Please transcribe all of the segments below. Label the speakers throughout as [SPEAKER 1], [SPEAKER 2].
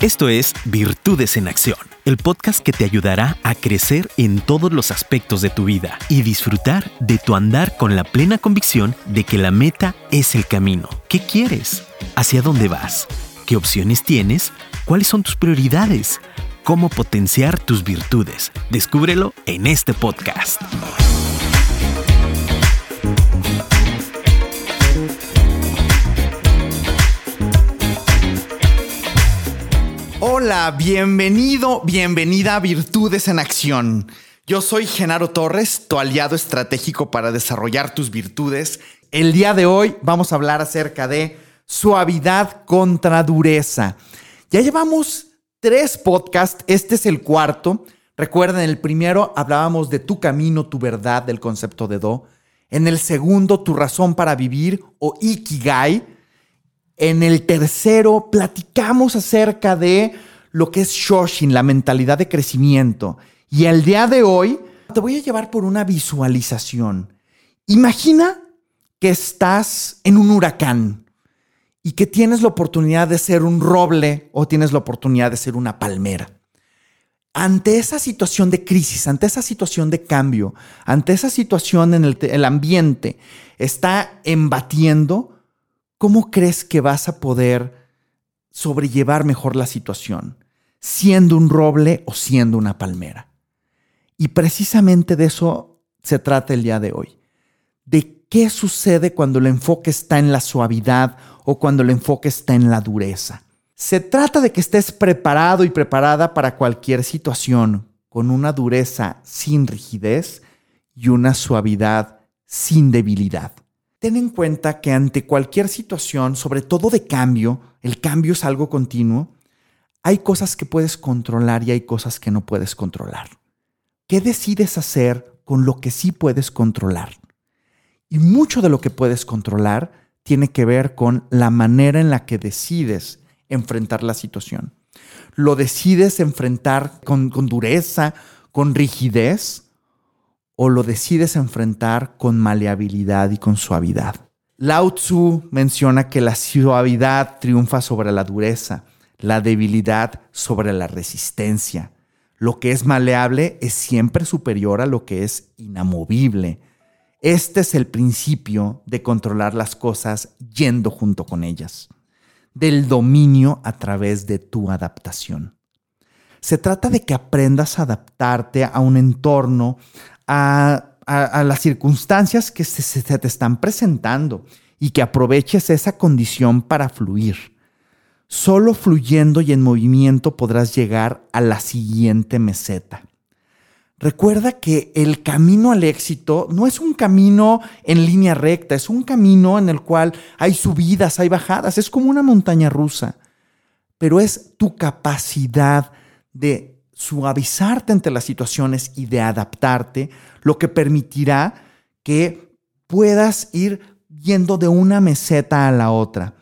[SPEAKER 1] Esto es Virtudes en Acción, el podcast que te ayudará a crecer en todos los aspectos de tu vida y disfrutar de tu andar con la plena convicción de que la meta es el camino. ¿Qué quieres? ¿Hacia dónde vas? ¿Qué opciones tienes? ¿Cuáles son tus prioridades? ¿Cómo potenciar tus virtudes? Descúbrelo en este podcast.
[SPEAKER 2] Hola, bienvenido, bienvenida a Virtudes en Acción. Yo soy Genaro Torres, tu aliado estratégico para desarrollar tus virtudes. El día de hoy vamos a hablar acerca de suavidad contra dureza. Ya llevamos tres podcasts, este es el cuarto. Recuerden, en el primero hablábamos de tu camino, tu verdad, del concepto de Do. En el segundo, tu razón para vivir o Ikigai en el tercero, platicamos acerca de lo que es Shoshin, la mentalidad de crecimiento. Y el día de hoy te voy a llevar por una visualización. Imagina que estás en un huracán y que tienes la oportunidad de ser un roble o tienes la oportunidad de ser una palmera. Ante esa situación de crisis, ante esa situación de cambio, ante esa situación en el, el ambiente está embatiendo, ¿cómo crees que vas a poder sobrellevar mejor la situación? ¿Siendo un roble o siendo una palmera? Y precisamente de eso se trata el día de hoy. De qué sucede cuando el enfoque está en la suavidad o cuando el enfoque está en la dureza. Se trata de que estés preparado y preparada para cualquier situación con una dureza sin rigidez y una suavidad sin debilidad. Ten en cuenta que ante cualquier situación, sobre todo de cambio, el cambio es algo continuo, hay cosas que puedes controlar y hay cosas que no puedes controlar. ¿Qué decides hacer con lo que sí puedes controlar? Y mucho de lo que puedes controlar tiene que ver con la manera en la que decides enfrentar la situación. ¿Lo decides enfrentar con, dureza, con rigidez? o lo decides enfrentar con maleabilidad y con suavidad. Lao Tzu menciona que la suavidad triunfa sobre la dureza, la debilidad sobre la resistencia. Lo que es maleable es siempre superior a lo que es inamovible. Este es el principio de controlar las cosas yendo junto con ellas, del dominio a través de tu adaptación. Se trata de que aprendas a adaptarte a un entorno, a, las circunstancias que se, te están presentando y que aproveches esa condición para fluir. Solo fluyendo y en movimiento podrás llegar a la siguiente meseta. Recuerda que el camino al éxito no es un camino en línea recta, es un camino en el cual hay subidas, hay bajadas, es como una montaña rusa, pero es tu capacidad de suavizarte ante las situaciones y de adaptarte, lo que permitirá que puedas ir yendo de una meseta a la otra.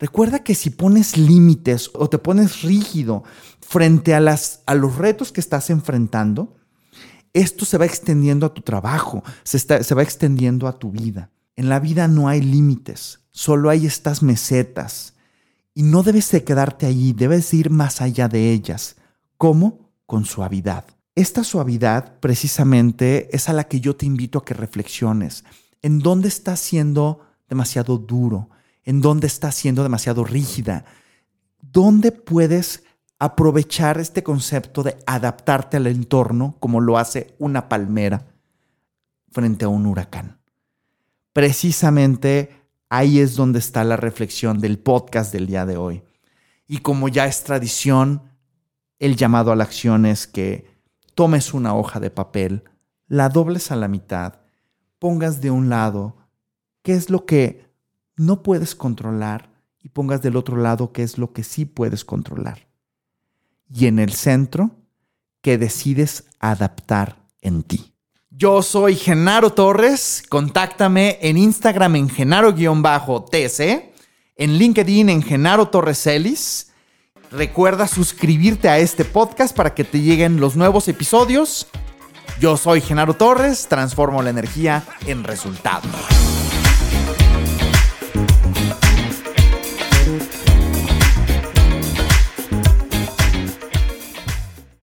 [SPEAKER 2] Recuerda que si pones límites o te pones rígido frente a, los retos que estás enfrentando, esto se va extendiendo a tu trabajo, se, se va extendiendo a tu vida. En la vida no hay límites, solo hay estas mesetas. Y no debes de quedarte allí, debes ir más allá de ellas. ¿Cómo? Con suavidad. Esta suavidad precisamente es a la que yo te invito a que reflexiones. ¿En dónde estás siendo demasiado duro? ¿En dónde estás siendo demasiado rígida? ¿Dónde puedes aprovechar este concepto de adaptarte al entorno como lo hace una palmera frente a un huracán? Precisamente ahí es donde está la reflexión del podcast del día de hoy. Y como ya es tradición, el llamado a la acción es que tomes una hoja de papel, la dobles a la mitad, pongas de un lado qué es lo que no puedes controlar y pongas del otro lado qué es lo que sí puedes controlar. Y en el centro, que decides adaptar en ti. Yo soy Genaro Torres, contáctame en Instagram en genaro-tc, en LinkedIn en Genaro Torres Ellis Recuerda suscribirte a este podcast para que te lleguen los nuevos episodios. Yo soy Genaro Torres, transformo la energía en resultados.